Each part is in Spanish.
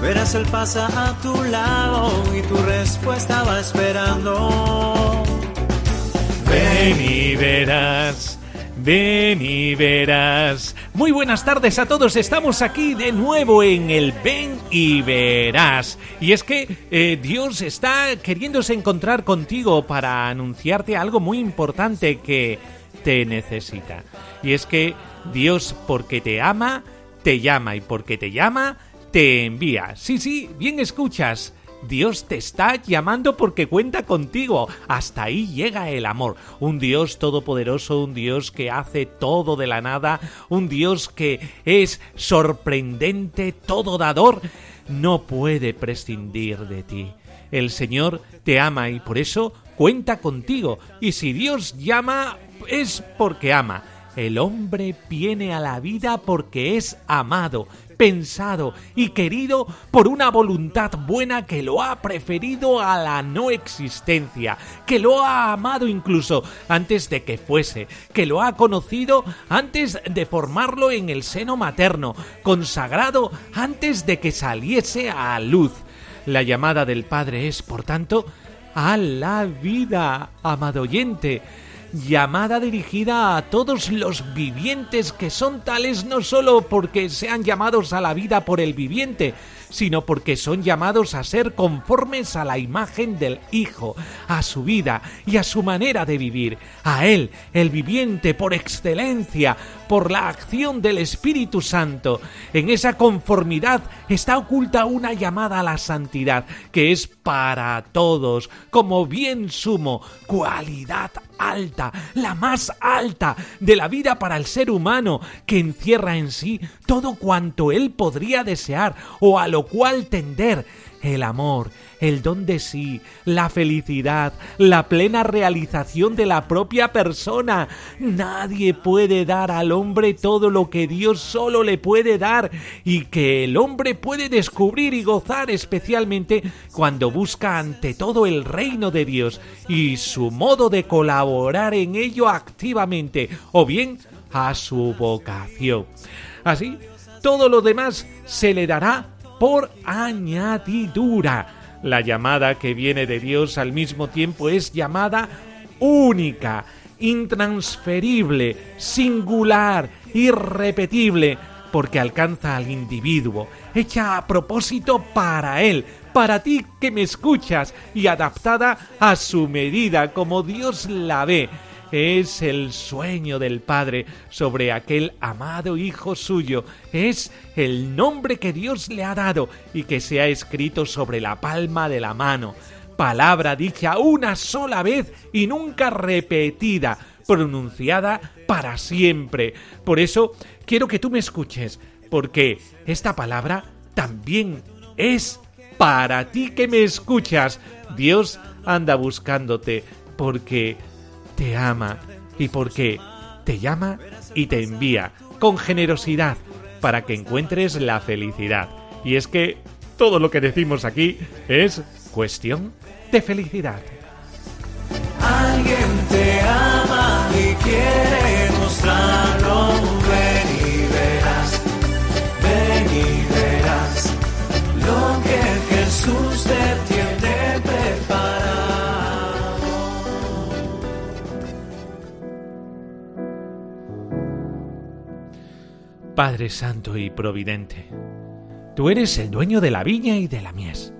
verás él pasa a tu lado y tu respuesta va esperando. Ven y verás, ven y verás. Muy buenas tardes a todos, estamos aquí de nuevo en el Ven y verás. Y es que eh, Dios está queriéndose encontrar contigo para anunciarte algo muy importante que te necesita. Y es que Dios, porque te ama, te llama y porque te llama, te envía. Sí, sí, bien escuchas. Dios te está llamando porque cuenta contigo. Hasta ahí llega el amor. Un Dios todopoderoso, un Dios que hace todo de la nada, un Dios que es sorprendente, todo dador, no puede prescindir de ti. El Señor te ama y por eso cuenta contigo. Y si Dios llama, es porque ama. El hombre viene a la vida porque es amado, pensado y querido por una voluntad buena que lo ha preferido a la no existencia, que lo ha amado incluso antes de que fuese, que lo ha conocido antes de formarlo en el seno materno, consagrado antes de que saliese a luz. La llamada del Padre es, por tanto, a la vida, amado oyente llamada dirigida a todos los vivientes que son tales no solo porque sean llamados a la vida por el viviente, sino porque son llamados a ser conformes a la imagen del Hijo, a su vida y a su manera de vivir, a Él, el viviente por excelencia, por la acción del Espíritu Santo. En esa conformidad está oculta una llamada a la santidad, que es para todos, como bien sumo, cualidad alta, la más alta de la vida para el ser humano, que encierra en sí todo cuanto él podría desear o a lo cual tender, el amor, el don de sí, la felicidad, la plena realización de la propia persona. Nadie puede dar al hombre todo lo que Dios solo le puede dar y que el hombre puede descubrir y gozar especialmente cuando busca ante todo el reino de Dios y su modo de colaborar en ello activamente o bien a su vocación. Así, todo lo demás se le dará por añadidura. La llamada que viene de Dios al mismo tiempo es llamada única, intransferible, singular, irrepetible, porque alcanza al individuo, hecha a propósito para él, para ti que me escuchas y adaptada a su medida como Dios la ve es el sueño del Padre sobre aquel amado Hijo suyo. Es el nombre que Dios le ha dado y que se ha escrito sobre la palma de la mano. Palabra dicha una sola vez y nunca repetida, pronunciada para siempre. Por eso quiero que tú me escuches, porque esta palabra también es para ti que me escuchas. Dios anda buscándote porque te ama y porque te llama y te envía con generosidad para que encuentres la felicidad. Y es que todo lo que decimos aquí es cuestión de felicidad. Alguien te ama y quiere mostrarlo. Ven y verás, ven y verás lo que Jesús te tiene Padre Santo y Providente, tú eres el dueño de la viña y de la mies,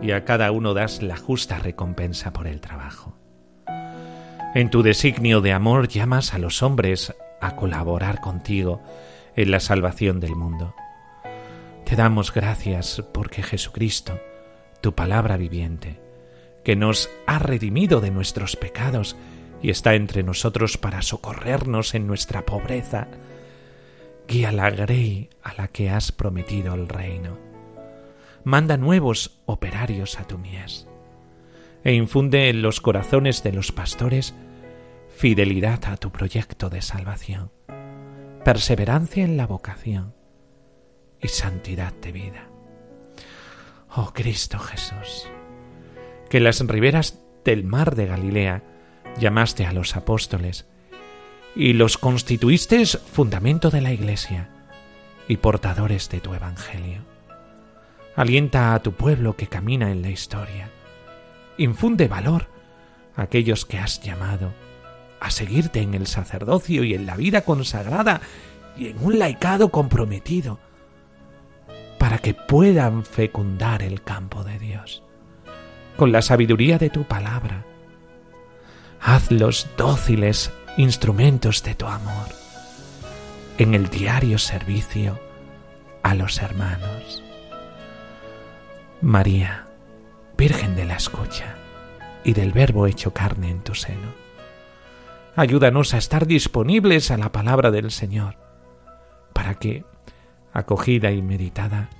y a cada uno das la justa recompensa por el trabajo. En tu designio de amor llamas a los hombres a colaborar contigo en la salvación del mundo. Te damos gracias porque Jesucristo, tu palabra viviente, que nos ha redimido de nuestros pecados y está entre nosotros para socorrernos en nuestra pobreza. Guía la grey a la que has prometido el reino. Manda nuevos operarios a tu mies e infunde en los corazones de los pastores fidelidad a tu proyecto de salvación, perseverancia en la vocación y santidad de vida. Oh Cristo Jesús, que en las riberas del mar de Galilea llamaste a los apóstoles y los constituiste fundamento de la Iglesia y portadores de tu Evangelio. Alienta a tu pueblo que camina en la historia. Infunde valor a aquellos que has llamado a seguirte en el sacerdocio y en la vida consagrada y en un laicado comprometido, para que puedan fecundar el campo de Dios con la sabiduría de tu palabra. Hazlos dóciles instrumentos de tu amor en el diario servicio a los hermanos. María, Virgen de la escucha y del Verbo hecho carne en tu seno Ayúdanos a estar disponibles a la palabra del Señor, para que, acogida y meditada,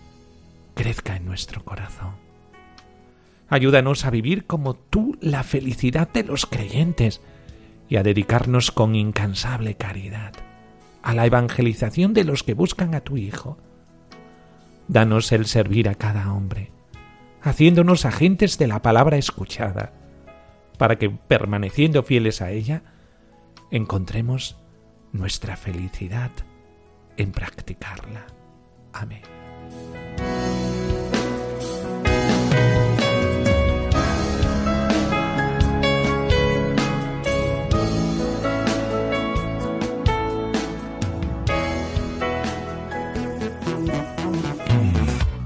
crezca en nuestro corazón. Ayúdanos a vivir como tú la felicidad de los creyentes y a dedicarnos con incansable caridad a la evangelización de los que buscan a tu Hijo. Danos el servir a cada hombre, haciéndonos agentes de la palabra escuchada, para que, permaneciendo fieles a ella, encontremos nuestra felicidad en practicarla. Amén.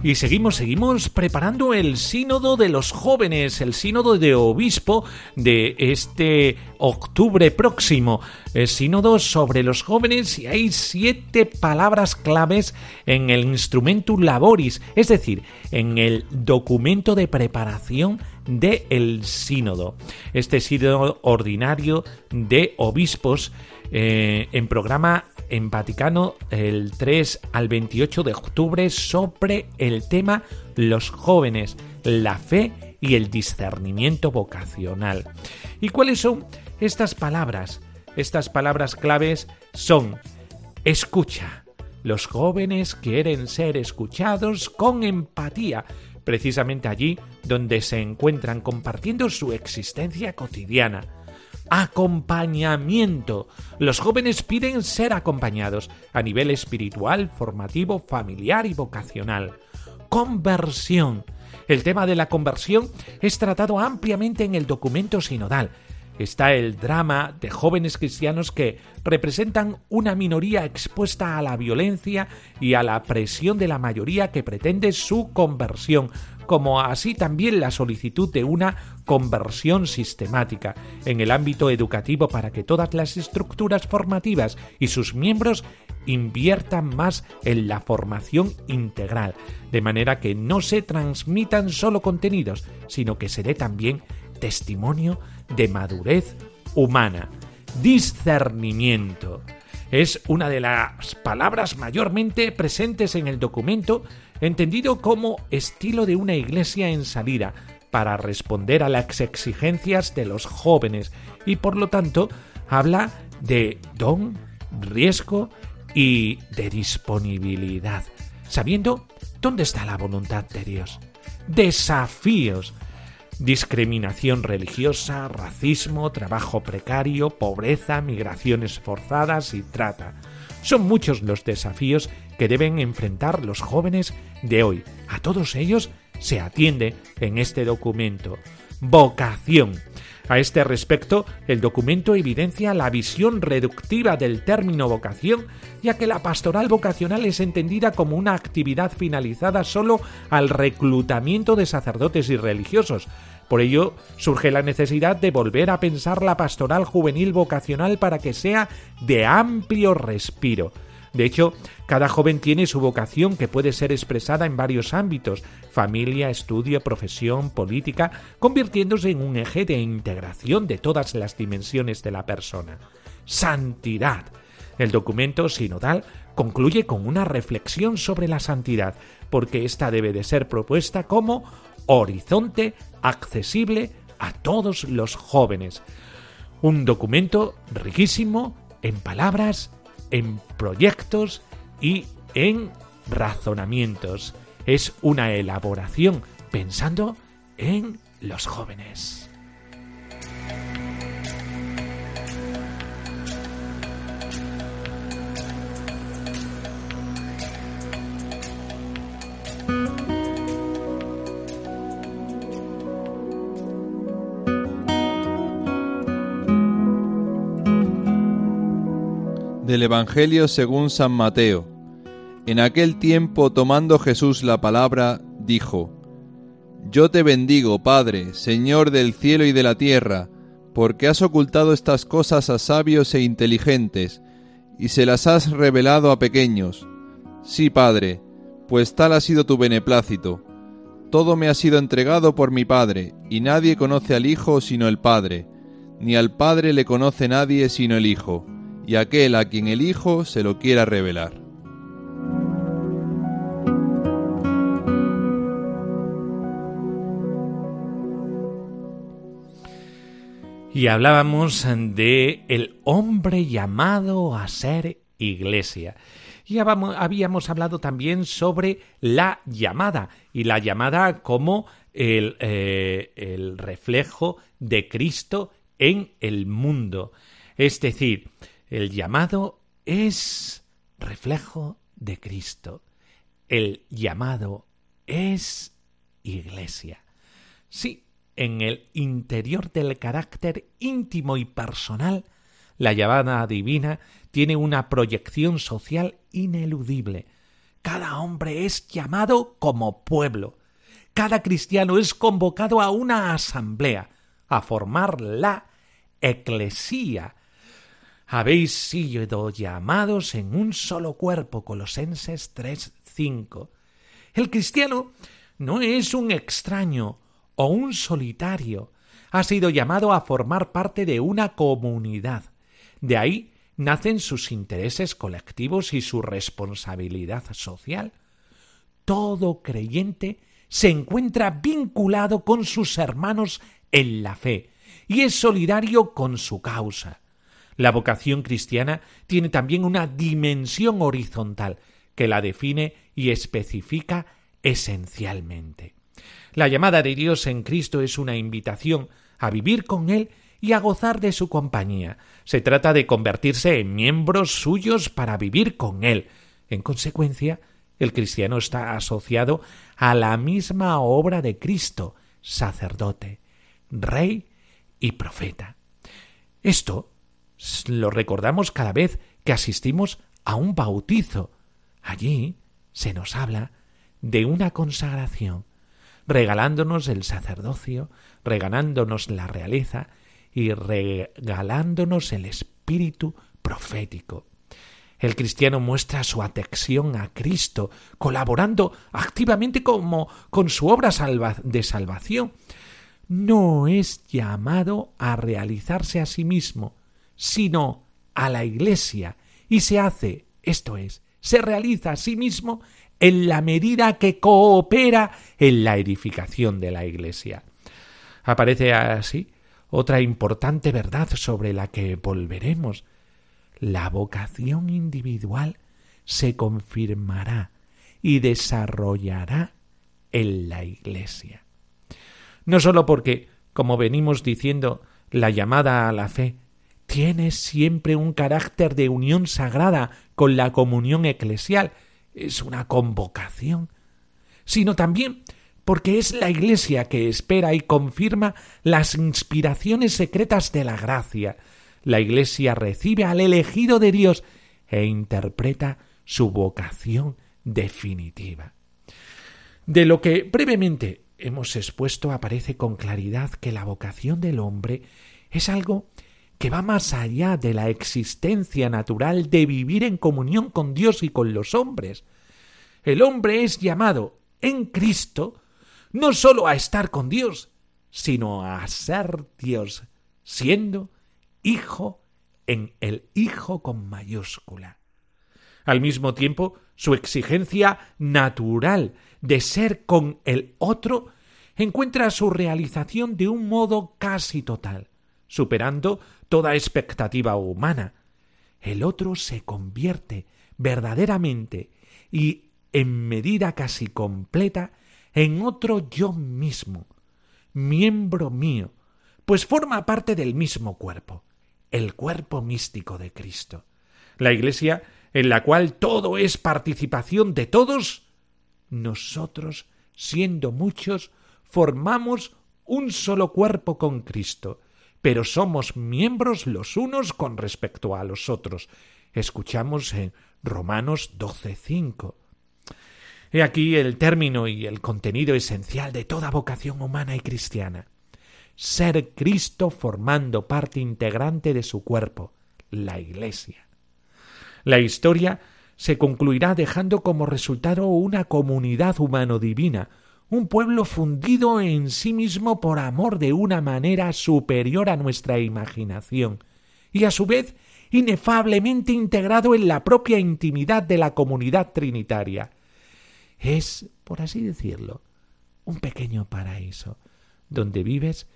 Y seguimos, seguimos preparando el sínodo de los jóvenes, el sínodo de obispo de este octubre próximo. El sínodo sobre los jóvenes y hay siete palabras claves en el instrumentum laboris, es decir, en el documento de preparación del el sínodo. Este sínodo ordinario de obispos eh, en programa en Vaticano el 3 al 28 de octubre sobre el tema los jóvenes, la fe y el discernimiento vocacional. ¿Y cuáles son estas palabras? Estas palabras claves son escucha. Los jóvenes quieren ser escuchados con empatía, precisamente allí donde se encuentran compartiendo su existencia cotidiana acompañamiento. Los jóvenes piden ser acompañados a nivel espiritual, formativo, familiar y vocacional. Conversión. El tema de la conversión es tratado ampliamente en el documento sinodal. Está el drama de jóvenes cristianos que representan una minoría expuesta a la violencia y a la presión de la mayoría que pretende su conversión, como así también la solicitud de una conversión sistemática en el ámbito educativo para que todas las estructuras formativas y sus miembros inviertan más en la formación integral, de manera que no se transmitan solo contenidos, sino que se dé también testimonio de madurez humana. Discernimiento es una de las palabras mayormente presentes en el documento entendido como estilo de una iglesia en salida, para responder a las exigencias de los jóvenes y por lo tanto habla de don, riesgo y de disponibilidad, sabiendo dónde está la voluntad de Dios. Desafíos. Discriminación religiosa, racismo, trabajo precario, pobreza, migraciones forzadas y trata. Son muchos los desafíos que deben enfrentar los jóvenes de hoy. A todos ellos se atiende en este documento. Vocación. A este respecto, el documento evidencia la visión reductiva del término vocación, ya que la pastoral vocacional es entendida como una actividad finalizada solo al reclutamiento de sacerdotes y religiosos. Por ello, surge la necesidad de volver a pensar la pastoral juvenil vocacional para que sea de amplio respiro De hecho, cada joven tiene su vocación que puede ser expresada en varios ámbitos, familia, estudio, profesión, política, convirtiéndose en un eje de integración de todas las dimensiones de la persona. Santidad. El documento sinodal concluye con una reflexión sobre la santidad, porque ésta debe de ser propuesta como horizonte accesible a todos los jóvenes. Un documento riquísimo en palabras en proyectos y en razonamientos. Es una elaboración pensando en los jóvenes. Del Evangelio según San Mateo. En aquel tiempo, tomando Jesús la palabra, dijo, Yo te bendigo, Padre, Señor del cielo y de la tierra, porque has ocultado estas cosas a sabios e inteligentes, y se las has revelado a pequeños. Sí, Padre, pues tal ha sido tu beneplácito. Todo me ha sido entregado por mi Padre, y nadie conoce al Hijo sino el Padre, ni al Padre le conoce nadie sino el Hijo y aquel a quien el Hijo se lo quiera revelar. Y hablábamos de el hombre llamado a ser iglesia. Y habíamos hablado también sobre la llamada, y la llamada como el, eh, el reflejo de Cristo en el mundo. Es decir, el llamado es reflejo de Cristo. El llamado es iglesia. Sí, en el interior del carácter íntimo y personal, la llamada divina tiene una proyección social ineludible. Cada hombre es llamado como pueblo. Cada cristiano es convocado a una asamblea, a formar la eclesía, habéis sido llamados en un solo cuerpo. Colosenses 3:5. El cristiano no es un extraño o un solitario. Ha sido llamado a formar parte de una comunidad. De ahí nacen sus intereses colectivos y su responsabilidad social. Todo creyente se encuentra vinculado con sus hermanos en la fe y es solidario con su causa. La vocación cristiana tiene también una dimensión horizontal que la define y especifica esencialmente. La llamada de Dios en Cristo es una invitación a vivir con Él y a gozar de su compañía. Se trata de convertirse en miembros suyos para vivir con Él. En consecuencia, el cristiano está asociado a la misma obra de Cristo, sacerdote, rey y profeta. Esto lo recordamos cada vez que asistimos a un bautizo. Allí se nos habla de una consagración, regalándonos el sacerdocio, regalándonos la realeza y regalándonos el espíritu profético. El cristiano muestra su atexión a Cristo, colaborando activamente como con su obra de salvación. No es llamado a realizarse a sí mismo, sino a la Iglesia, y se hace, esto es, se realiza a sí mismo en la medida que coopera en la edificación de la Iglesia. Aparece así otra importante verdad sobre la que volveremos. La vocación individual se confirmará y desarrollará en la Iglesia. No sólo porque, como venimos diciendo, la llamada a la fe tiene siempre un carácter de unión sagrada con la comunión eclesial, es una convocación, sino también porque es la Iglesia que espera y confirma las inspiraciones secretas de la gracia. La Iglesia recibe al elegido de Dios e interpreta su vocación definitiva. De lo que brevemente hemos expuesto aparece con claridad que la vocación del hombre es algo que va más allá de la existencia natural de vivir en comunión con Dios y con los hombres. El hombre es llamado en Cristo no sólo a estar con Dios, sino a ser Dios, siendo hijo en el Hijo con mayúscula. Al mismo tiempo, su exigencia natural de ser con el otro encuentra su realización de un modo casi total, superando toda expectativa humana. El otro se convierte verdaderamente y en medida casi completa en otro yo mismo, miembro mío, pues forma parte del mismo cuerpo, el cuerpo místico de Cristo. La Iglesia, en la cual todo es participación de todos, nosotros, siendo muchos, formamos un solo cuerpo con Cristo, pero somos miembros los unos con respecto a los otros. Escuchamos en Romanos 12:5. He aquí el término y el contenido esencial de toda vocación humana y cristiana. Ser Cristo formando parte integrante de su cuerpo, la Iglesia. La historia se concluirá dejando como resultado una comunidad humano-divina, un pueblo fundido en sí mismo por amor de una manera superior a nuestra imaginación, y a su vez inefablemente integrado en la propia intimidad de la comunidad trinitaria, es, por así decirlo, un pequeño paraíso donde vives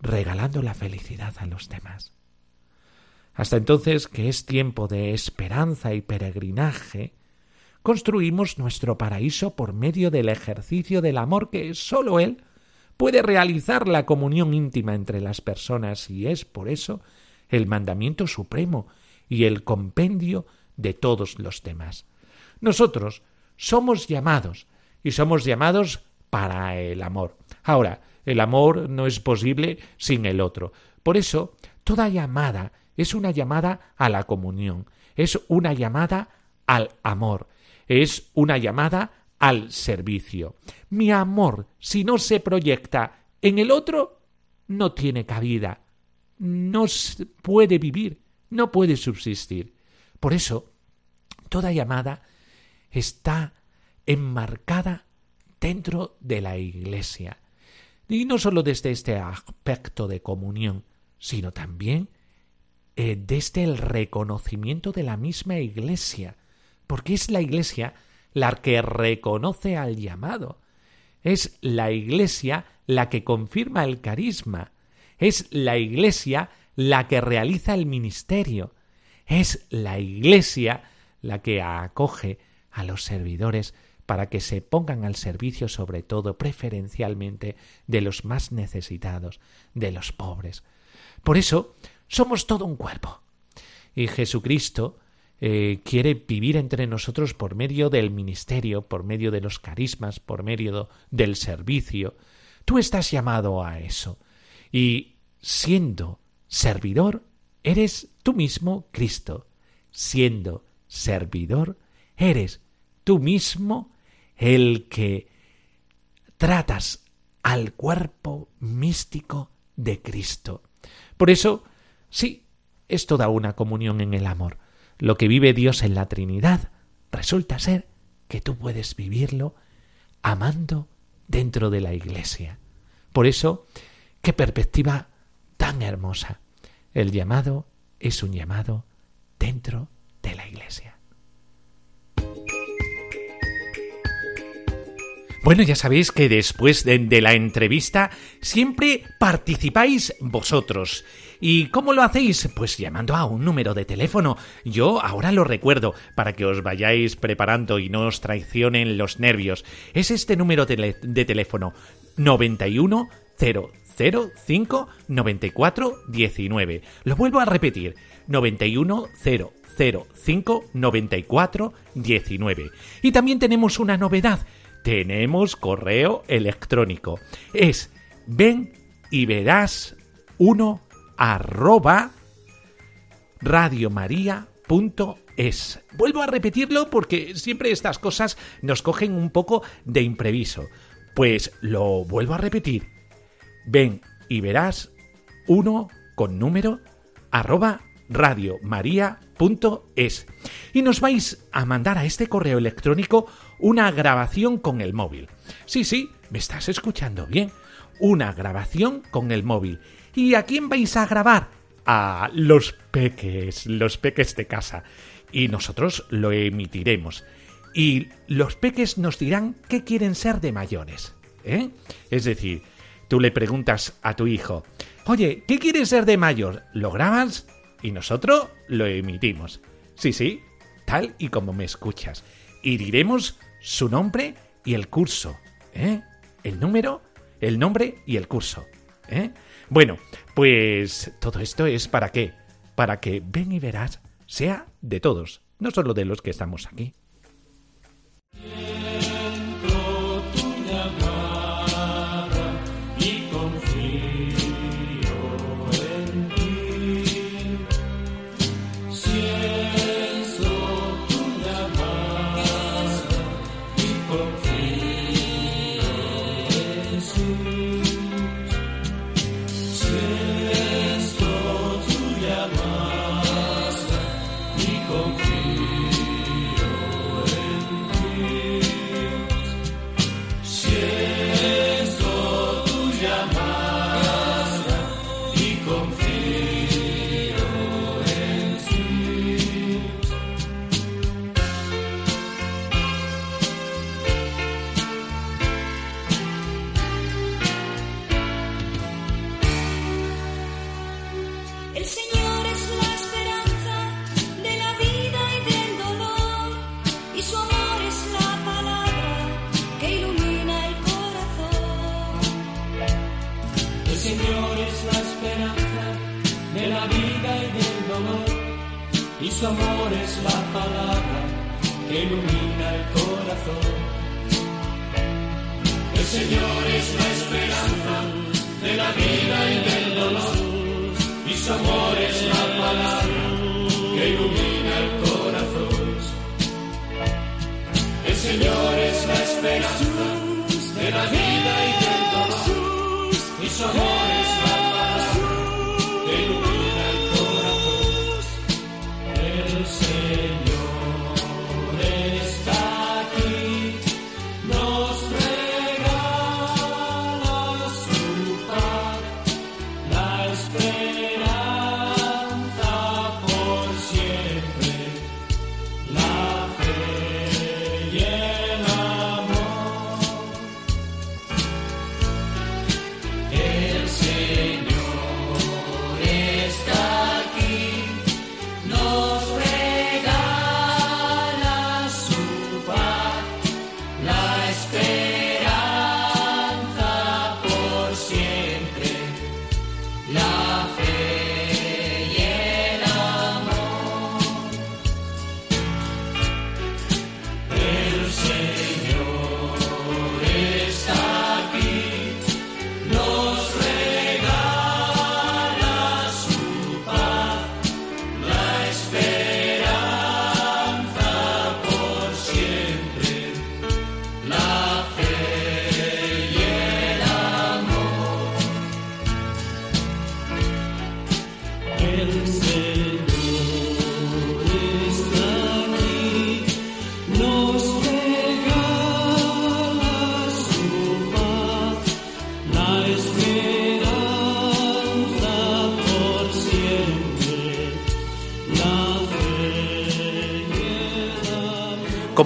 regalando la felicidad a los demás. Hasta entonces, que es tiempo de esperanza y peregrinaje, construimos nuestro paraíso por medio del ejercicio del amor que sólo Él puede realizar la comunión íntima entre las personas y es por eso el mandamiento supremo y el compendio de todos los demás. Nosotros somos llamados y somos llamados para el amor. Ahora, el amor no es posible sin el otro. Por eso, toda llamada es una llamada a la comunión, es una llamada al amor, es una llamada al servicio. Mi amor, si no se proyecta en el otro, no tiene cabida, no puede vivir, no puede subsistir. Por eso, toda llamada está enmarcada dentro de la Iglesia. Y no sólo desde este aspecto de comunión, sino también eh, desde el reconocimiento de la misma Iglesia, porque es la Iglesia la que reconoce al llamado, es la Iglesia la que confirma el carisma, es la Iglesia la que realiza el ministerio, es la Iglesia la que acoge a los servidores para que se pongan al servicio sobre todo preferencialmente de los más necesitados, de los pobres. Por eso somos todo un cuerpo. Y Jesucristo eh, quiere vivir entre nosotros por medio del ministerio, por medio de los carismas, por medio del servicio. Tú estás llamado a eso. Y siendo servidor, eres tú mismo Cristo. Siendo servidor, eres tú mismo el que tratas al cuerpo místico de Cristo. Por eso, sí, es toda una comunión en el amor. Lo que vive Dios en la Trinidad resulta ser que tú puedes vivirlo amando dentro de la Iglesia. Por eso, qué perspectiva tan hermosa. El llamado es un llamado dentro de la Iglesia. Bueno, ya sabéis que después de, la entrevista siempre participáis vosotros. ¿Y cómo lo hacéis? Pues llamando a un número de teléfono. Yo ahora lo recuerdo para que os vayáis preparando y no os traicionen los nervios. Es este número de teléfono 91 005 94 19. Lo vuelvo a repetir. 91 005 94 19. Y también tenemos una novedad tenemos correo electrónico. Es ven y verás uno arroba radiomaria.es. Vuelvo a repetirlo porque siempre estas cosas nos cogen un poco de impreviso. Pues lo vuelvo a repetir. Ven y verás uno con número arroba radiomaria.es y nos vais a mandar a este correo electrónico una grabación con el móvil. Sí, sí, me estás escuchando bien. Una grabación con el móvil. ¿Y a quién vais a grabar? A los peques, los peques de casa. Y nosotros lo emitiremos. Y los peques nos dirán qué quieren ser de mayores. ¿eh? Es decir, tú le preguntas a tu hijo, oye, ¿qué quieres ser de mayor? ¿Lo grabas? Y nosotros lo emitimos. Sí, sí, tal y como me escuchas. Y diremos su nombre y el curso. ¿eh? El número, el nombre y el curso. ¿eh? Bueno, pues todo esto es para qué? Para que ven y verás sea de todos, no solo de los que estamos aquí.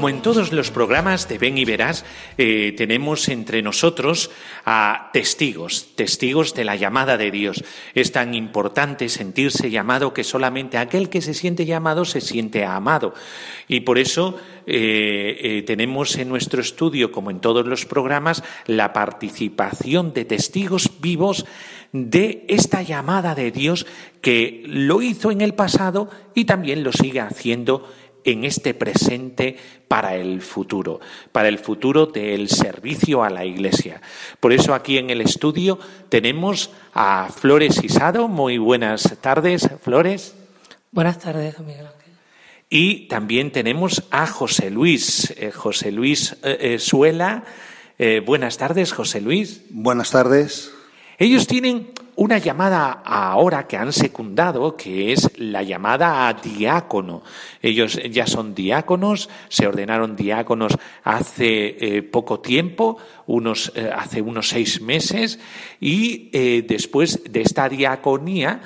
Como en todos los programas de Ven y Verás, eh, tenemos entre nosotros a testigos, testigos de la llamada de Dios. Es tan importante sentirse llamado que solamente aquel que se siente llamado se siente amado. Y por eso eh, eh, tenemos en nuestro estudio, como en todos los programas, la participación de testigos vivos de esta llamada de Dios que lo hizo en el pasado y también lo sigue haciendo en este presente para el futuro, para el futuro del servicio a la Iglesia. Por eso aquí en el estudio tenemos a Flores Isado. Muy buenas tardes, Flores. Buenas tardes, don Miguel Ángel. Y también tenemos a José Luis, eh, José Luis eh, eh, Suela. Eh, buenas tardes, José Luis. Buenas tardes. Ellos tienen una llamada ahora que han secundado, que es la llamada a diácono. Ellos ya son diáconos, se ordenaron diáconos hace eh, poco tiempo, unos, eh, hace unos seis meses, y eh, después de esta diaconía,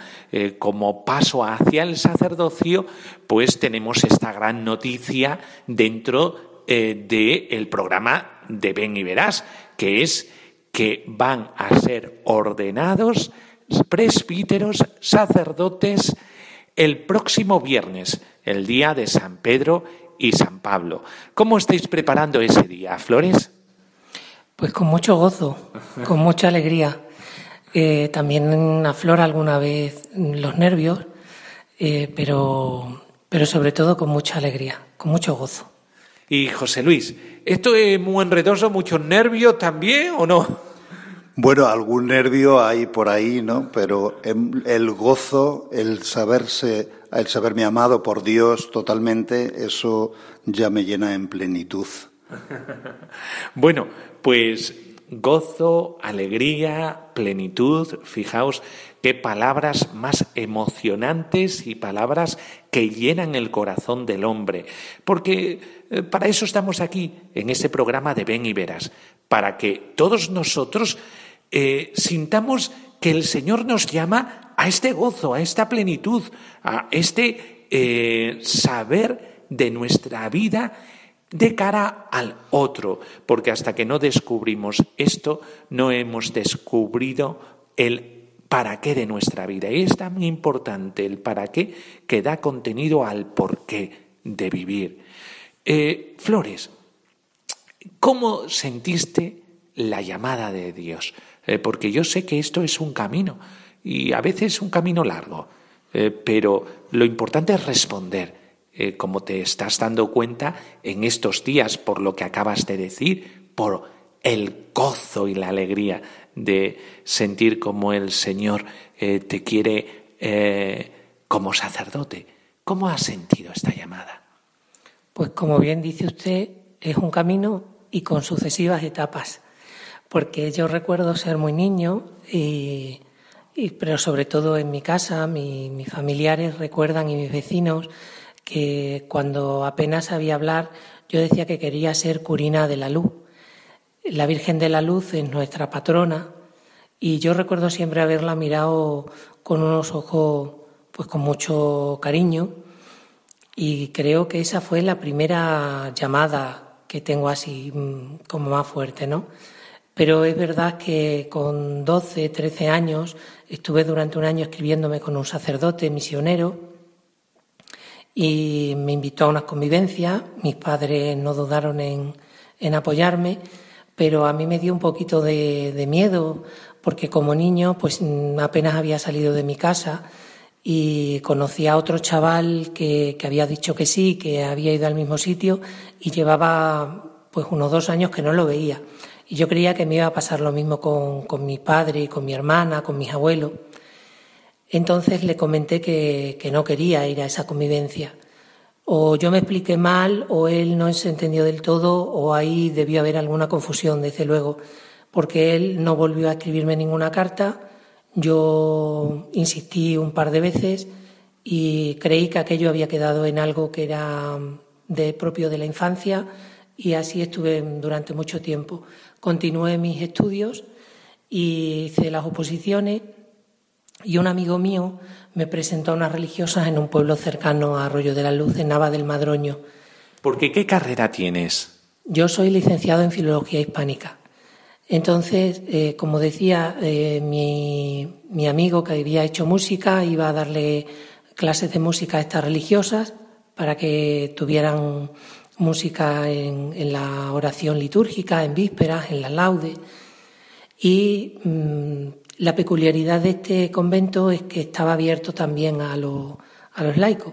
como paso hacia el sacerdocio, pues tenemos esta gran noticia dentro del programa de Ven y Verás, que es que van a ser ordenados presbíteros, sacerdotes, el próximo viernes, el día de San Pedro y San Pablo. ¿Cómo estáis preparando ese día, Flores? Pues con mucho gozo, con mucha alegría. Eh, también aflora alguna vez los nervios, eh, pero, pero sobre todo con mucha alegría, con mucho gozo. Y José Luis, ¿esto es muy enredoso, muchos nervios también o no? Bueno, algún nervio hay por ahí, ¿no? Pero el gozo, el saberse, el saberme amado por Dios totalmente, eso ya me llena en plenitud. bueno, pues gozo, alegría, plenitud, fijaos qué palabras más emocionantes y palabras que llenan el corazón del hombre. Porque eh, para eso estamos aquí, en este programa de Ven y Verás, para que todos nosotros eh, sintamos que el Señor nos llama a este gozo, a esta plenitud, a este eh, saber de nuestra vida de cara al otro, porque hasta que no descubrimos esto, no hemos descubrido el para qué de nuestra vida. Y es tan importante el para qué que da contenido al porqué de vivir. Eh, Flores, ¿cómo sentiste la llamada de Dios? Eh, porque yo sé que esto es un camino y a veces un camino largo, eh, pero lo importante es responder, eh, como te estás dando cuenta en estos días por lo que acabas de decir, por el gozo y la alegría de sentir como el Señor te quiere como sacerdote. ¿Cómo has sentido esta llamada? Pues como bien dice usted, es un camino y con sucesivas etapas porque yo recuerdo ser muy niño y, pero sobre todo en mi casa, mis familiares recuerdan y mis vecinos que cuando apenas sabía hablar yo decía que quería ser curina de la luz. La Virgen de la Luz es nuestra patrona y yo recuerdo siempre haberla mirado con unos ojos pues con mucho cariño y creo que esa fue la primera llamada que tengo así mm, como más fuerte, ¿no? Pero es verdad que con 12, 13 años estuve durante un año escribiéndome con un sacerdote misionero y me invitó a unas convivencias. Mis padres no dudaron en, apoyarme, pero a mí me dio un poquito de, miedo porque como niño pues apenas había salido de mi casa y conocí a otro chaval que, que había dicho que sí, que había ido al mismo sitio y llevaba pues unos dos años que no lo veía. Y yo creía que me iba a pasar lo mismo con, mi padre, con mi hermana, con mis abuelos. Entonces le comenté que, no quería ir a esa convivencia. O yo me expliqué mal, o él no se entendió del todo, o ahí debió haber alguna confusión, desde luego, porque él no volvió a escribirme ninguna carta. Yo insistí un par de veces y creí que aquello había quedado en algo que era de propio de la infancia y así estuve durante mucho tiempo. Continué mis estudios y hice las oposiciones y un amigo mío me presentó a unas religiosas en un pueblo cercano a Arroyo de la Luz, en Nava del Madroño. Porque ¿qué carrera tienes? Yo soy licenciado en Filología Hispánica. Entonces, eh, como decía, eh, mi, mi amigo que había hecho música iba a darle clases de música a estas religiosas para que tuvieran música en, la oración litúrgica, en vísperas, en la laude. Y mm, la peculiaridad de este convento es que estaba abierto también a, los laicos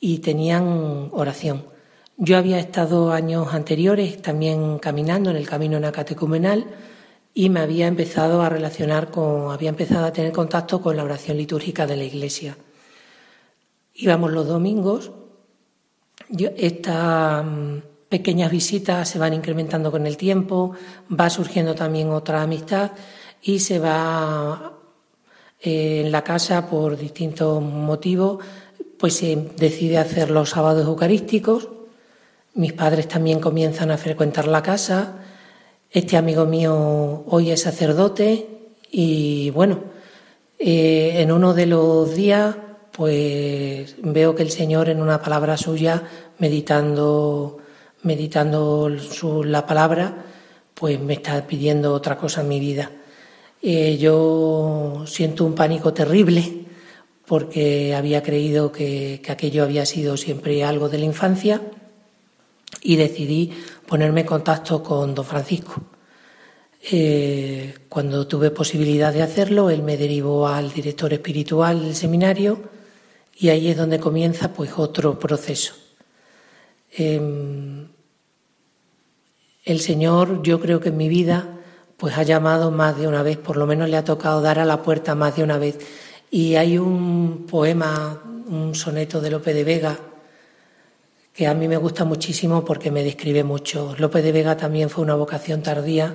y tenían oración. Yo había estado años anteriores también caminando en el camino nacatecumenal y me había empezado a relacionar con, había empezado a tener contacto con la oración litúrgica de la iglesia. Íbamos los domingos estas mm, pequeñas visitas se van incrementando con el tiempo, va surgiendo también otra amistad y se va Eh, en la casa, por distintos motivos, pues se decide hacer los sábados eucarísticos. Mis padres también comienzan a frecuentar la casa. Este amigo mío hoy es sacerdote y bueno, eh, en uno de los días pues veo que el Señor en una palabra suya, meditando, meditando su, la palabra, pues me está pidiendo otra cosa en mi vida. Eh, yo siento un pánico terrible porque había creído que, que aquello había sido siempre algo de la infancia y decidí ponerme en contacto con don Francisco. Eh, cuando tuve posibilidad de hacerlo, él me derivó al director espiritual del seminario y ahí es donde comienza pues otro proceso. Eh, el Señor, yo creo que en mi vida, pues ha llamado más de una vez, por lo menos le ha tocado dar a la puerta más de una vez. Y hay un poema, un soneto de Lope de Vega, que a mí me gusta muchísimo porque me describe mucho. Lope de Vega también fue una vocación tardía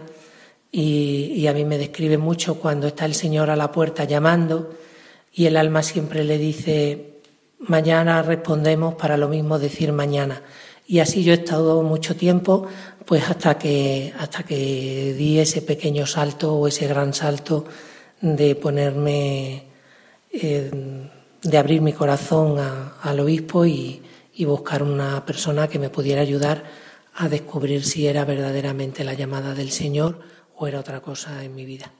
y, y a mí me describe mucho cuando está el Señor a la puerta llamando y el alma siempre le dice, mañana respondemos para lo mismo decir mañana. Y así yo he estado mucho tiempo, pues hasta que, hasta que di ese pequeño salto o ese gran salto de ponerme, eh, de abrir mi corazón a, al obispo y, y buscar una persona que me pudiera ayudar a descubrir si era verdaderamente la llamada del Señor o era otra cosa en mi vida.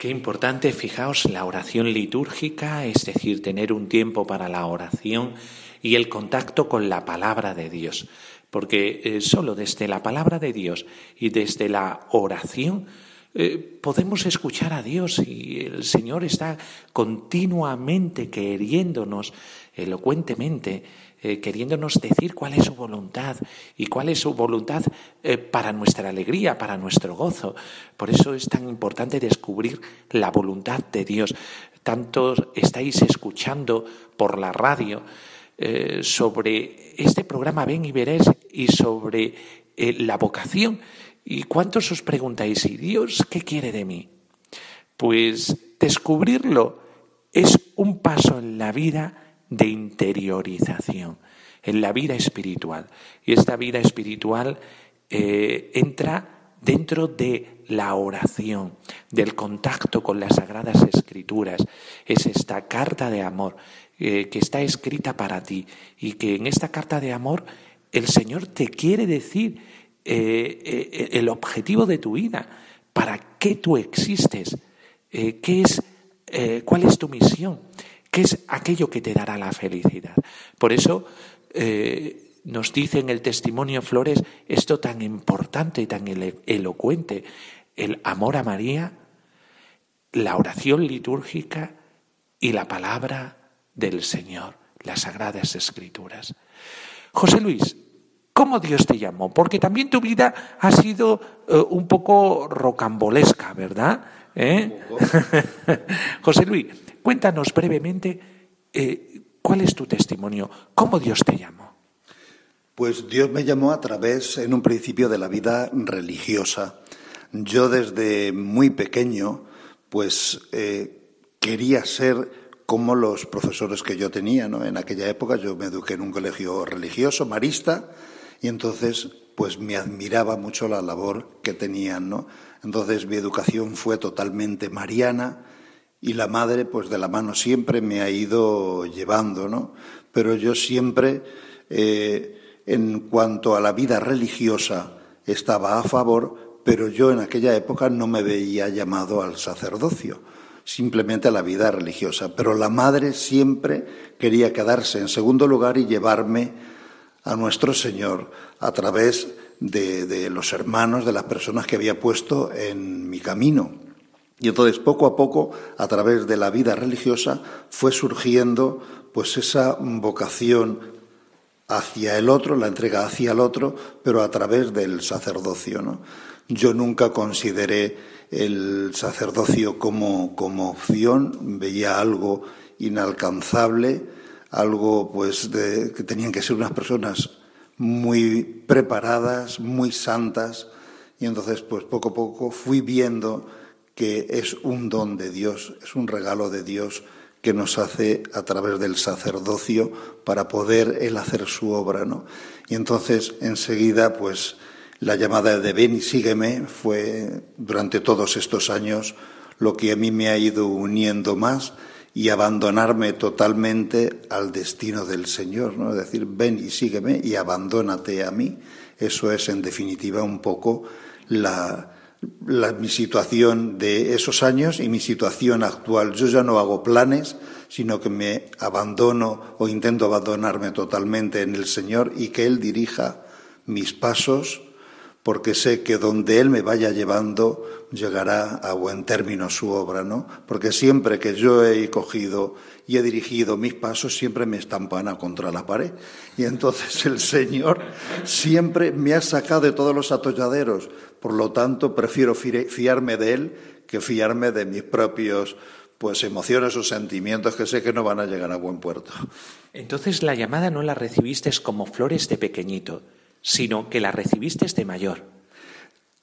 Qué importante, fijaos, la oración litúrgica, es decir, tener un tiempo para la oración y el contacto con la palabra de Dios. Porque eh, solo desde la palabra de Dios y desde la oración eh, podemos escuchar a Dios y el Señor está continuamente queriéndonos elocuentemente eh, queriéndonos decir cuál es su voluntad y cuál es su voluntad eh, para nuestra alegría, para nuestro gozo. Por eso es tan importante descubrir la voluntad de Dios. Tanto estáis escuchando por la radio eh, sobre este programa Ven y Veréis y sobre la vocación. ¿Y cuántos os preguntáis, ¿y Dios qué quiere de mí? Pues descubrirlo es un paso en la vida de interiorización en la vida espiritual. Y esta vida espiritual eh, entra dentro de la oración, del contacto con las sagradas escrituras. Es esta carta de amor eh, que está escrita para ti y que en esta carta de amor el Señor te quiere decir eh, el objetivo de tu vida, para qué tú existes, qué es, cuál es tu misión. ¿Qué es aquello que te dará la felicidad? Por eso eh, nos dice en el testimonio Flores esto tan importante y tan elocuente, el amor a María, la oración litúrgica y la palabra del Señor, las sagradas escrituras. José Luis, ¿cómo Dios te llamó? Porque también tu vida ha sido eh, un poco rocambolesca, ¿verdad? ¿Eh? José Luis, Cuéntanos brevemente eh, cuál es tu testimonio, cómo Dios te llamó. Pues Dios me llamó a través, en un principio, de la vida religiosa. Yo desde muy pequeño, pues eh, quería ser como los profesores que yo tenía, ¿no? En aquella época yo me eduqué en un colegio religioso, marista, y entonces pues me admiraba mucho la labor que tenían, ¿no? Entonces mi educación fue totalmente mariana, y la madre, pues de la mano siempre me ha ido llevando, ¿no? Pero yo siempre, eh, en cuanto a la vida religiosa, estaba a favor, pero yo en aquella época no me veía llamado al sacerdocio, simplemente a la vida religiosa. Pero la madre siempre quería quedarse en segundo lugar y llevarme a nuestro Señor a través de, de los hermanos, de las personas que había puesto en mi camino. Y entonces poco a poco, a través de la vida religiosa, fue surgiendo pues esa vocación hacia el otro, la entrega hacia el otro, pero a través del sacerdocio. ¿no? Yo nunca consideré el sacerdocio como, como opción, veía algo inalcanzable, algo pues de, que tenían que ser unas personas muy preparadas, muy santas, y entonces pues poco a poco fui viendo que es un don de Dios, es un regalo de Dios que nos hace a través del sacerdocio para poder él hacer su obra, ¿no? Y entonces enseguida, pues la llamada de ven y sígueme fue durante todos estos años lo que a mí me ha ido uniendo más y abandonarme totalmente al destino del Señor, ¿no? Es decir, ven y sígueme y abandónate a mí. Eso es, en definitiva, un poco la, la, mi situación de esos años y mi situación actual. Yo ya no hago planes, sino que me abandono o intento abandonarme totalmente en el Señor y que Él dirija mis pasos, porque sé que donde Él me vaya llevando llegará a buen término su obra, ¿no? Porque siempre que yo he cogido y he dirigido mis pasos, siempre me estampana contra la pared. Y entonces el Señor siempre me ha sacado de todos los atolladeros. Por lo tanto, prefiero fiarme de Él que fiarme de mis propios pues emociones o sentimientos que sé que no van a llegar a buen puerto. Entonces la llamada no la recibiste como flores de pequeñito, sino que la recibiste de mayor.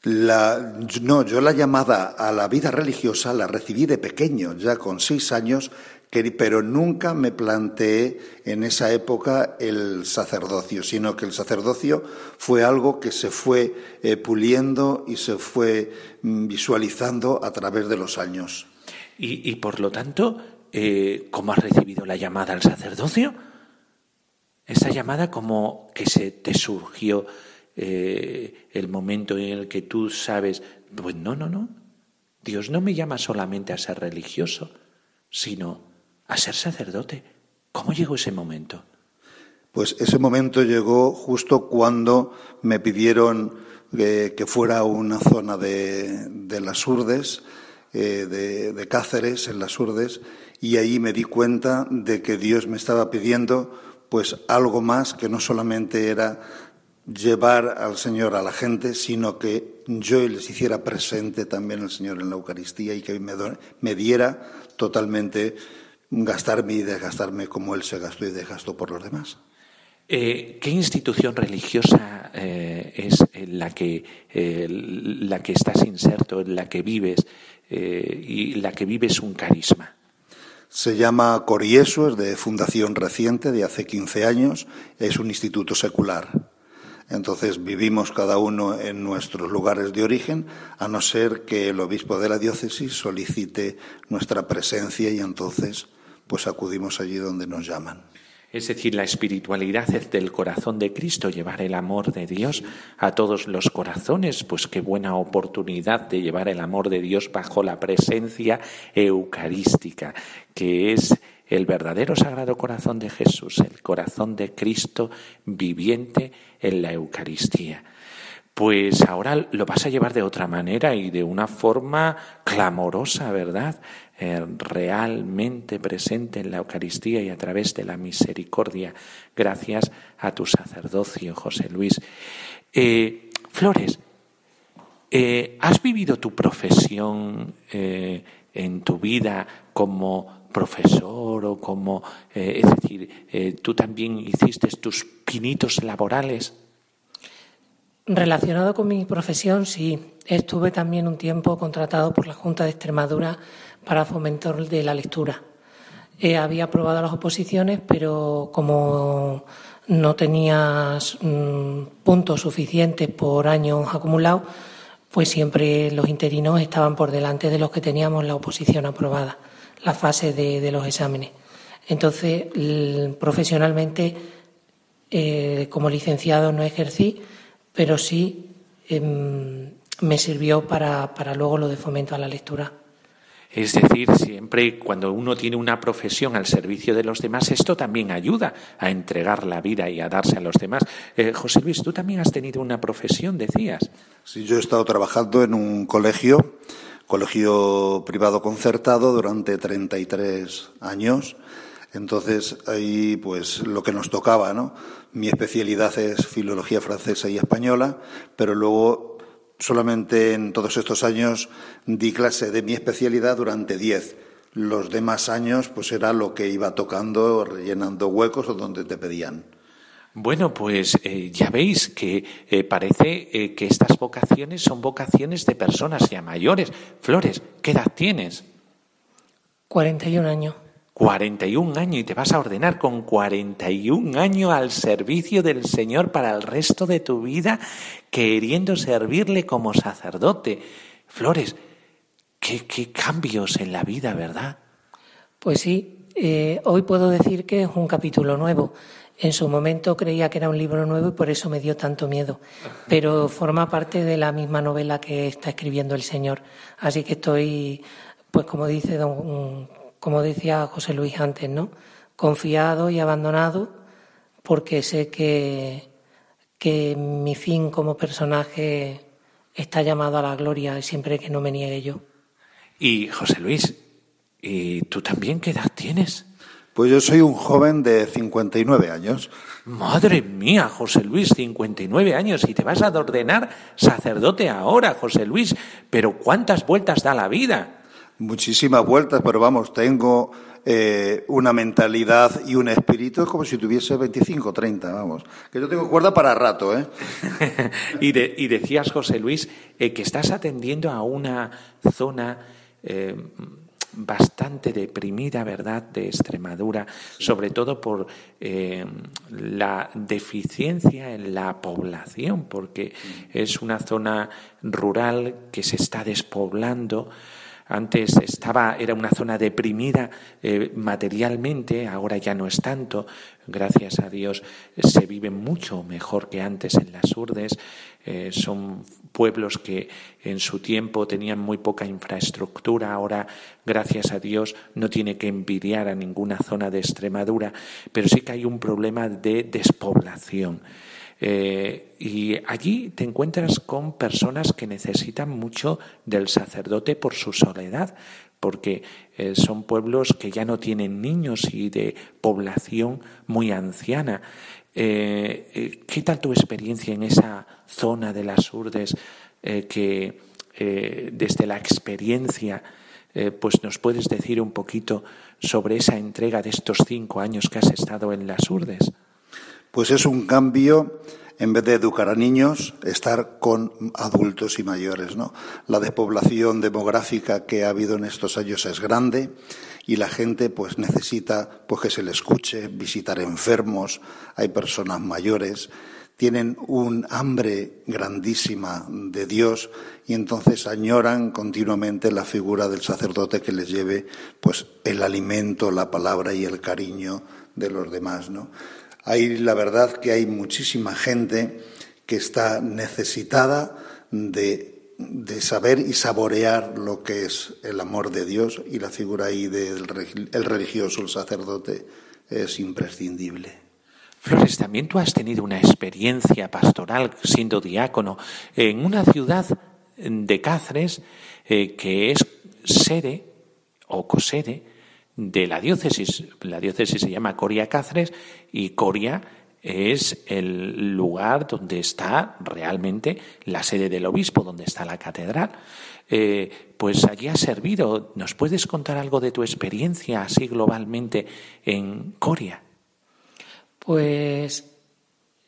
La, no, yo la llamada a la vida religiosa la recibí de pequeño, ya con seis años, pero nunca me planteé en esa época el sacerdocio, sino que el sacerdocio fue algo que se fue eh, puliendo y se fue mm, visualizando a través de los años. Y, y por lo tanto, eh, ¿cómo has recibido la llamada al sacerdocio? Esa llamada como que se te surgió eh, el momento en el que tú sabes, pues no, no, no. Dios no me llama solamente a ser religioso, sino a ser sacerdote. ¿Cómo llegó ese momento? Pues ese momento llegó justo cuando me pidieron eh, que fuera a una zona de, de las Urdes, eh, de, Cáceres, en las Urdes, y ahí me di cuenta de que Dios me estaba pidiendo pues algo más que no solamente era llevar al Señor a la gente, sino que yo les hiciera presente también al Señor en la Eucaristía y que me diera totalmente gastarme y desgastarme como Él se gastó y desgastó por los demás. Eh, ¿Qué institución religiosa eh, es la que, eh, la que estás inserto, en la que vives y la que vives un carisma? Se llama Corieso, es de fundación reciente, de hace 15 años, es un instituto secular. Entonces vivimos cada uno en nuestros lugares de origen, a no ser que el obispo de la diócesis solicite nuestra presencia y entonces pues acudimos allí donde nos llaman. Es decir, la espiritualidad es del corazón de Cristo, llevar el amor de Dios a todos los corazones, pues qué buena oportunidad de llevar el amor de Dios bajo la presencia eucarística, que es el verdadero sagrado corazón de Jesús, el corazón de Cristo viviente en la Eucaristía. Pues ahora lo vas a llevar de otra manera y de una forma clamorosa, ¿verdad? Eh, realmente presente en la Eucaristía y a través de la misericordia, gracias a tu sacerdocio, José Luis. Eh, Flores, eh, ¿has vivido tu profesión en tu vida como profesor o como, es decir, tú también hiciste tus pinitos laborales? Relacionado con mi profesión, sí. Estuve también un tiempo contratado por la Junta de Extremadura para fomentar de la lectura. Eh, había aprobado las oposiciones, pero como no tenía mm, puntos suficientes por años acumulados, pues siempre los interinos estaban por delante de los que teníamos la oposición aprobada, la fase de, los exámenes. Entonces, profesionalmente, eh, como licenciado no ejercí, pero sí em, me sirvió para, para luego lo de fomento a la lectura. Es decir, siempre cuando uno tiene una profesión al servicio de los demás, esto también ayuda a entregar la vida y a darse a los demás. Eh, José Luis, tú también has tenido una profesión, decías. Sí, yo he estado trabajando en un colegio, colegio privado concertado, durante 33 años. Entonces, ahí, pues, lo que nos tocaba, ¿no? Mi especialidad es filología francesa y española, pero luego, solamente en todos estos años, di clase de mi especialidad durante 10. Los demás años, pues, era lo que iba tocando, rellenando huecos o donde te pedían. Bueno, pues eh, ya veis que eh, parece eh, que estas vocaciones son vocaciones de personas ya mayores. Flores, ¿qué edad tienes? 41 años. 41 años y te vas a ordenar con 41 años al servicio del Señor para el resto de tu vida, queriendo servirle como sacerdote. Flores, qué, qué cambios en la vida, ¿verdad? Pues sí, eh, hoy puedo decir que es un capítulo nuevo. En su momento creía que era un libro nuevo y por eso me dio tanto miedo. Pero forma parte de la misma novela que está escribiendo el Señor. Así que estoy, pues como dice don, como decía José Luis antes, ¿no? Confiado y abandonado porque sé que, que mi fin como personaje está llamado a la gloria siempre que no me niegue yo. Y José Luis, ¿y tú también qué edad tienes? Pues yo soy un joven de 59 años. Madre mía, José Luis, 59 años y te vas a ordenar sacerdote ahora, José Luis. Pero ¿cuántas vueltas da la vida? Muchísimas vueltas, pero vamos, tengo eh, una mentalidad y un espíritu como si tuviese 25, 30, vamos. Que yo tengo cuerda para rato, ¿eh? y, de- y decías, José Luis, eh, que estás atendiendo a una zona eh, bastante deprimida, ¿verdad?, de Extremadura, sobre todo por la deficiencia en la población, porque es una zona rural que se está despoblando. Antes estaba, era una zona deprimida eh, materialmente, ahora ya no es tanto. Gracias a Dios eh, se vive mucho mejor que antes en las urdes. Eh, son pueblos que en su tiempo tenían muy poca infraestructura, ahora, gracias a Dios, no tiene que envidiar a ninguna zona de Extremadura, pero sí que hay un problema de despoblación. Eh, y allí te encuentras con personas que necesitan mucho del sacerdote por su soledad, porque eh, son pueblos que ya no tienen niños y de población muy anciana. Eh, ¿Qué tal tu experiencia en esa zona de las Urdes que desde la experiencia pues nos puedes decir un poquito sobre esa entrega de estos cinco años que has estado en las Urdes? Pues es un cambio, en vez de educar a niños, estar con adultos y mayores, ¿no? La despoblación demográfica que ha habido en estos años es grande y la gente pues necesita pues que se le escuche, visitar enfermos, hay personas mayores, tienen un hambre grandísima de Dios y entonces añoran continuamente la figura del sacerdote que les lleve pues el alimento, la palabra y el cariño de los demás, ¿no? Hay la verdad que hay muchísima gente que está necesitada de, de saber y saborear lo que es el amor de Dios y la figura ahí del el religioso, el sacerdote, es imprescindible. Flores, también tú has tenido una experiencia pastoral siendo diácono en una ciudad de Cáceres eh, que es sede o cosede de la diócesis. La diócesis se llama Coria Cáceres y Coria es el lugar donde está realmente la sede del obispo, donde está la catedral. Eh, pues allí has servido. ¿Nos puedes contar algo de tu experiencia así globalmente en Coria? Pues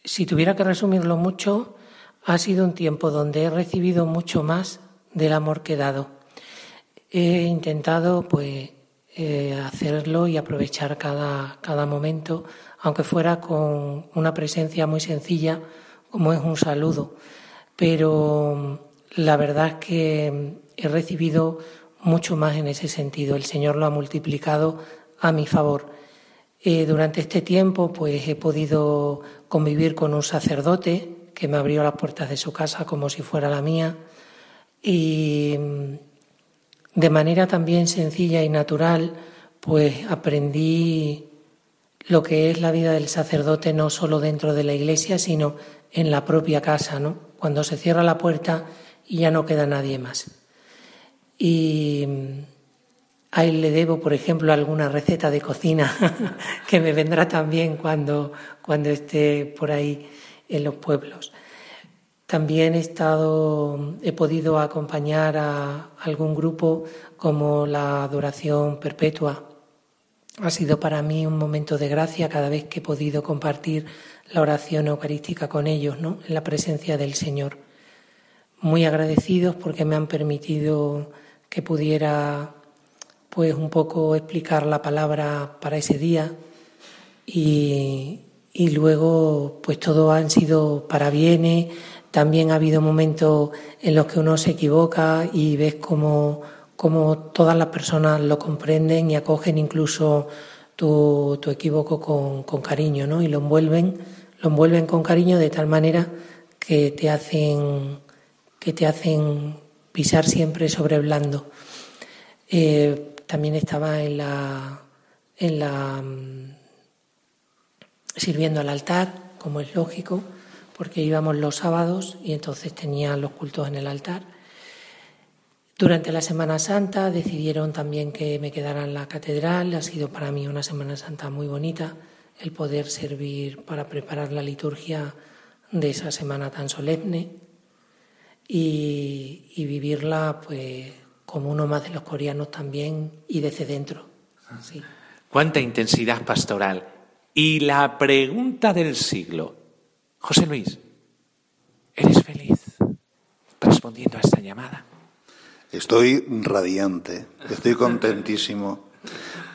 si tuviera que resumirlo mucho, ha sido un tiempo donde he recibido mucho más del amor que he dado. He intentado pues eh, hacerlo y aprovechar cada, cada momento, aunque fuera con una presencia muy sencilla, como es un saludo. Pero la verdad es que he recibido mucho más en ese sentido. El Señor lo ha multiplicado a mi favor. Eh, durante este tiempo, pues he podido convivir con un sacerdote que me abrió las puertas de su casa como si fuera la mía y mm, de manera también sencilla y natural, pues aprendí lo que es la vida del sacerdote no solo dentro de la iglesia, sino en la propia casa, ¿no? Cuando se cierra la puerta y ya no queda nadie más. Y a él le debo, por ejemplo, alguna receta de cocina que me vendrá también cuando, cuando esté por ahí en los pueblos. También he estado, he podido acompañar a algún grupo como la adoración perpetua Ha sido para mí un momento de gracia cada vez que he podido compartir la oración eucarística con ellos, ¿no? En la presencia del Señor. Muy agradecidos porque me han permitido que pudiera pues un poco explicar la palabra para ese día y, y luego pues todo han sido para bienes. También ha habido momentos en los que uno se equivoca y ves cómo, cómo todas las personas lo comprenden y acogen incluso tu, tu equívoco con, con, cariño, ¿no? Y lo envuelven, lo envuelven con cariño de tal manera que te hacen, que te hacen pisar siempre sobre blando. Eh, también estaba en la, en la sirviendo al altar, como es lógico, porque íbamos los sábados y entonces tenían los cultos en el altar. Durante la Semana Santa decidieron también que me quedara en la catedral. Ha sido para mí una Semana Santa muy bonita el poder servir para preparar la liturgia de esa semana tan solemne y, vivirla pues como uno más de los coreanos también y desde dentro. Cuánta intensidad pastoral. Y la pregunta del siglo. José Luis, ¿eres feliz respondiendo a esta llamada? Estoy radiante, estoy contentísimo,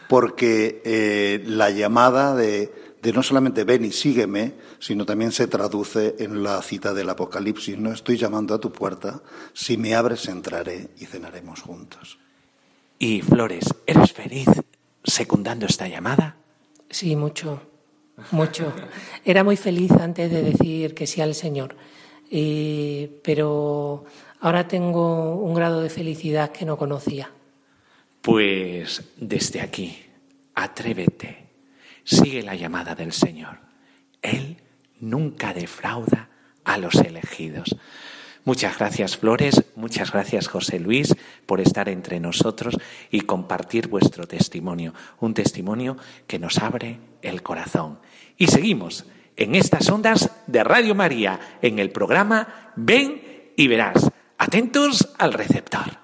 porque eh, la llamada de, de, no solamente ven y sígueme, sino también se traduce en la cita del Apocalipsis. No estoy llamando a tu puerta, si me abres entraré y cenaremos juntos. Y Flores, ¿eres feliz secundando esta llamada? Sí, mucho, mucho. Era muy feliz antes de decir que sí al Señor, pero ahora tengo un grado de felicidad que no conocía. Pues desde aquí, atrévete, sigue la llamada del Señor. Él nunca defrauda a los elegidos. Muchas gracias, Flores. Muchas gracias, José Luis, por estar entre nosotros y compartir vuestro testimonio. Un testimonio que nos abre el corazón. Y seguimos en estas ondas de Radio María, en el programa Ven y Verás. Atentos al receptor.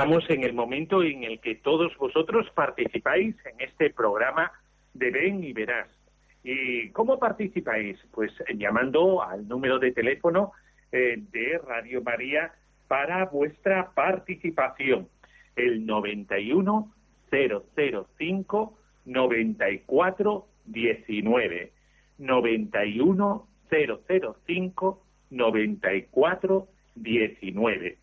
Estamos en el momento en el que todos vosotros participáis en este programa de Ven y Verás. ¿Y cómo participáis? Pues llamando al número de teléfono eh, de Radio María para vuestra participación, el 91 005 94 19. 91 005 94 19.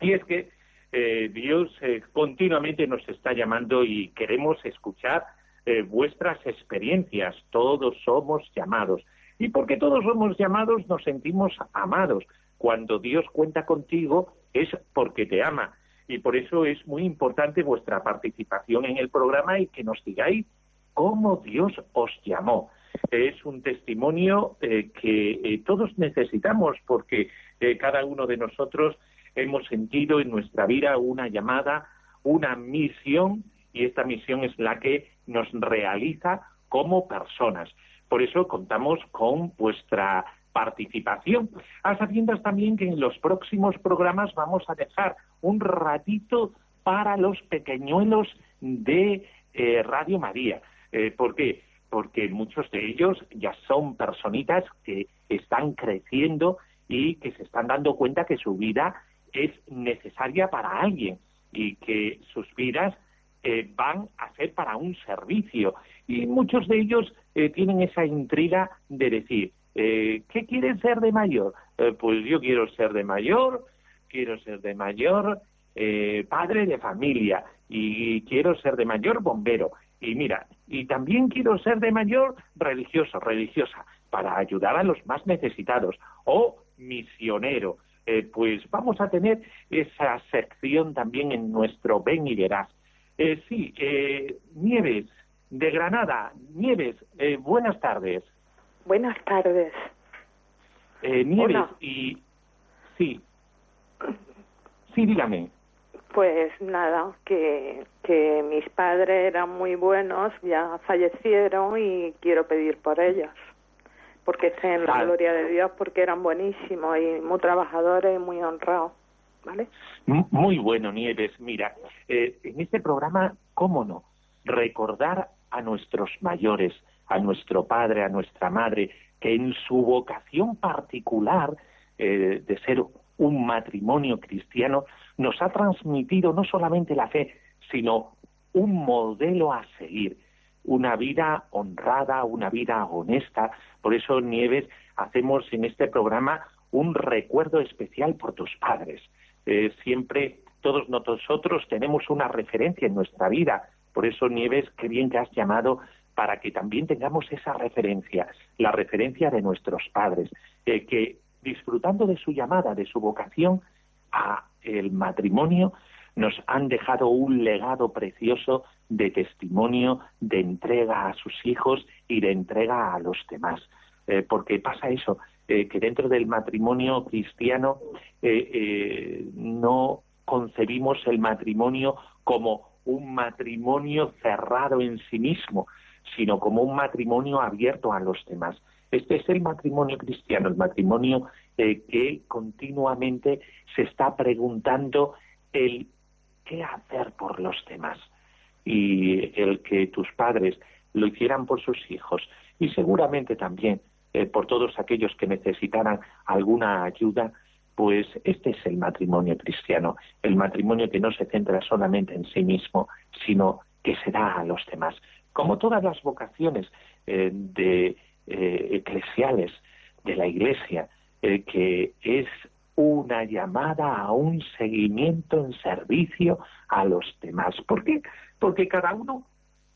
Y es que eh, Dios eh, continuamente nos está llamando y queremos escuchar eh, vuestras experiencias. Todos somos llamados. Y porque todos somos llamados nos sentimos amados. Cuando Dios cuenta contigo es porque te ama. Y por eso es muy importante vuestra participación en el programa y que nos digáis cómo Dios os llamó. Es un testimonio eh, que todos necesitamos porque cada uno de nosotros hemos sentido en nuestra vida una llamada, una misión, y esta misión es la que nos realiza como personas. Por eso contamos con vuestra participación. A sabiendas también que en los próximos programas vamos a dejar un ratito para los pequeñuelos de eh, Radio María. Eh, ¿Por qué? Porque muchos de ellos ya son personitas que están creciendo y que se están dando cuenta que su vida es necesaria para alguien y que sus vidas eh, van a ser para un servicio. Y muchos de ellos eh, tienen esa intriga de decir, eh, ¿qué quieren ser de mayor? Eh, pues yo quiero ser de mayor, quiero ser de mayor eh, padre de familia y quiero ser de mayor bombero. Y mira, y también quiero ser de mayor religioso, religiosa, para ayudar a los más necesitados o misionero. Eh, pues vamos a tener esa sección también en nuestro Ven y Verás. Eh, sí, eh, Nieves, de Granada. Nieves, eh, buenas tardes. Buenas tardes. Eh, Nieves, Hola. y Sí. Sí, dígame. Pues nada, que, que mis padres eran muy buenos, ya fallecieron y quiero pedir por ellos. Porque estén en la Vale. gloria de Dios, porque eran buenísimos y muy trabajadores y muy honrados. ¿Vale? Muy bueno, Nieves. Mira, eh, en este programa, ¿cómo no? Recordar a nuestros mayores, a nuestro padre, a nuestra madre, que en su vocación particular eh, de ser un matrimonio cristiano, nos ha transmitido no solamente la fe, sino un modelo a seguir, una vida honrada, una vida honesta. Por eso, Nieves, hacemos en este programa un recuerdo especial por tus padres. Eh, siempre todos nosotros tenemos una referencia en nuestra vida. Por eso, Nieves, qué bien que has llamado para que también tengamos esa referencia, la referencia de nuestros padres, eh, que disfrutando de su llamada, de su vocación a el matrimonio, nos han dejado un legado precioso de testimonio, de entrega a sus hijos y de entrega a los demás. Eh, porque pasa eso, eh, que dentro del matrimonio cristiano eh, no concebimos el matrimonio como un matrimonio cerrado en sí mismo, sino como un matrimonio abierto a los demás. Este es el matrimonio cristiano, el matrimonio que continuamente se está preguntando el qué hacer por los demás. Y el que tus padres lo hicieran por sus hijos. Y seguramente también eh, por todos aquellos que necesitaran alguna ayuda, pues este es el matrimonio cristiano, el matrimonio que no se centra solamente en sí mismo, sino que se da a los demás. Como todas las vocaciones eh, de eh, eclesiales de la Iglesia, que es una llamada a un seguimiento en servicio a los demás. ¿Por qué? Porque cada uno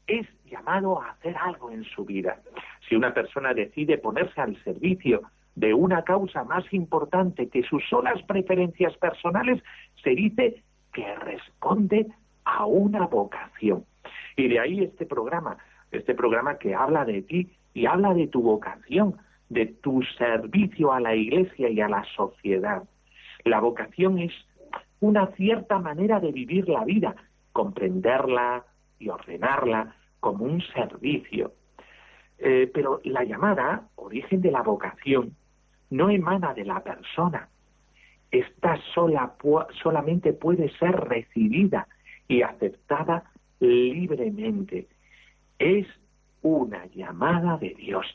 es llamado a hacer algo en su vida. Si una persona decide ponerse al servicio de una causa más importante que sus solas preferencias personales, se dice que responde a una vocación. Y de ahí este programa, este programa que habla de ti y habla de tu vocación, de tu servicio a la iglesia y a la sociedad. La vocación es una cierta manera de vivir la vida, comprenderla y ordenarla como un servicio. Eh, pero la llamada, origen de la vocación, no emana de la persona. Esta sola, solamente puede ser recibida y aceptada libremente. Es una llamada de Dios.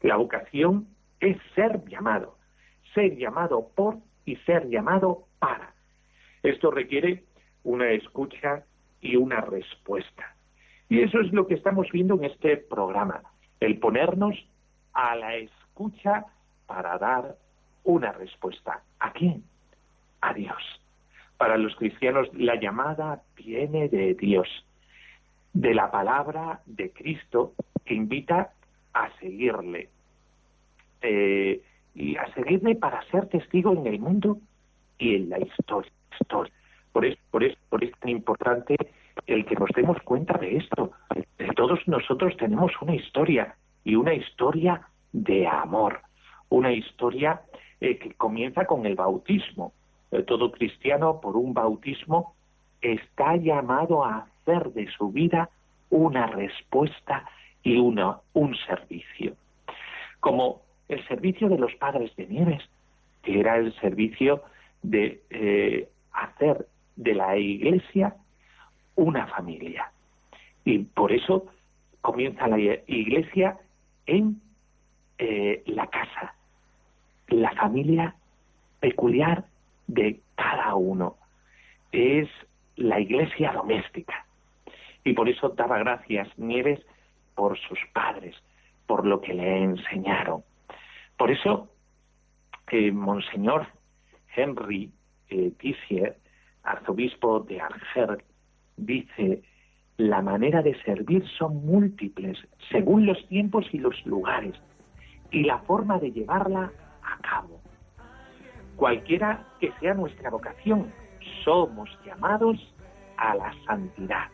La vocación es ser llamado, ser llamado por y ser llamado para. Esto requiere una escucha y una respuesta. Y eso es lo que estamos viendo en este programa, el ponernos a la escucha para dar una respuesta. ¿A quién? A Dios. Para los cristianos la llamada viene de Dios, de la palabra de Cristo que invita a seguirle. Eh, y a seguirle para ser testigo en el mundo y en la historia. Por eso, por por es tan importante el que nos demos cuenta de esto. Todos nosotros tenemos una historia y una historia de amor, una historia eh, que comienza con el bautismo. Eh, todo cristiano por un bautismo está llamado a hacer de su vida una respuesta y una, un servicio. Como el servicio de los padres de Nieves, que era el servicio de eh, hacer de la iglesia una familia. Y por eso comienza la iglesia en eh, la casa, la familia peculiar de cada uno. Es la iglesia doméstica. Y por eso daba gracias Nieves por sus padres, por lo que le enseñaron. Por eso, eh, Monseñor Henry eh, Tissier, arzobispo de Arger, dice, la manera de servir son múltiples según los tiempos y los lugares y la forma de llevarla a cabo. Cualquiera que sea nuestra vocación, somos llamados a la santidad,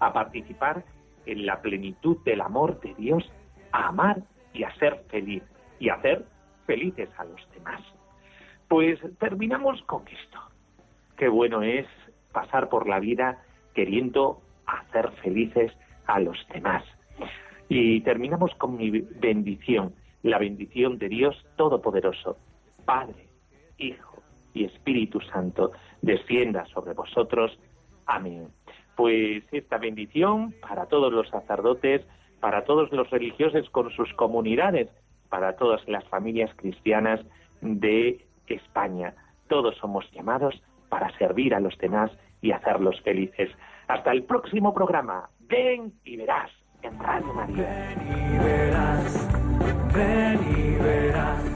a participar en la plenitud del amor de Dios, a amar y a ser feliz y a hacer felices a los demás. Pues terminamos con esto. Qué bueno es pasar por la vida queriendo hacer felices a los demás. Y terminamos con mi bendición, la bendición de Dios Todopoderoso, Padre, Hijo y Espíritu Santo, descienda sobre vosotros. Amén. Pues esta bendición para todos los sacerdotes, para todos los religiosos con sus comunidades, para todas las familias cristianas de España. Todos somos llamados para servir a los demás y hacerlos felices. Hasta el próximo programa. Ven y verás en Radio María. Ven y verás, ven y verás.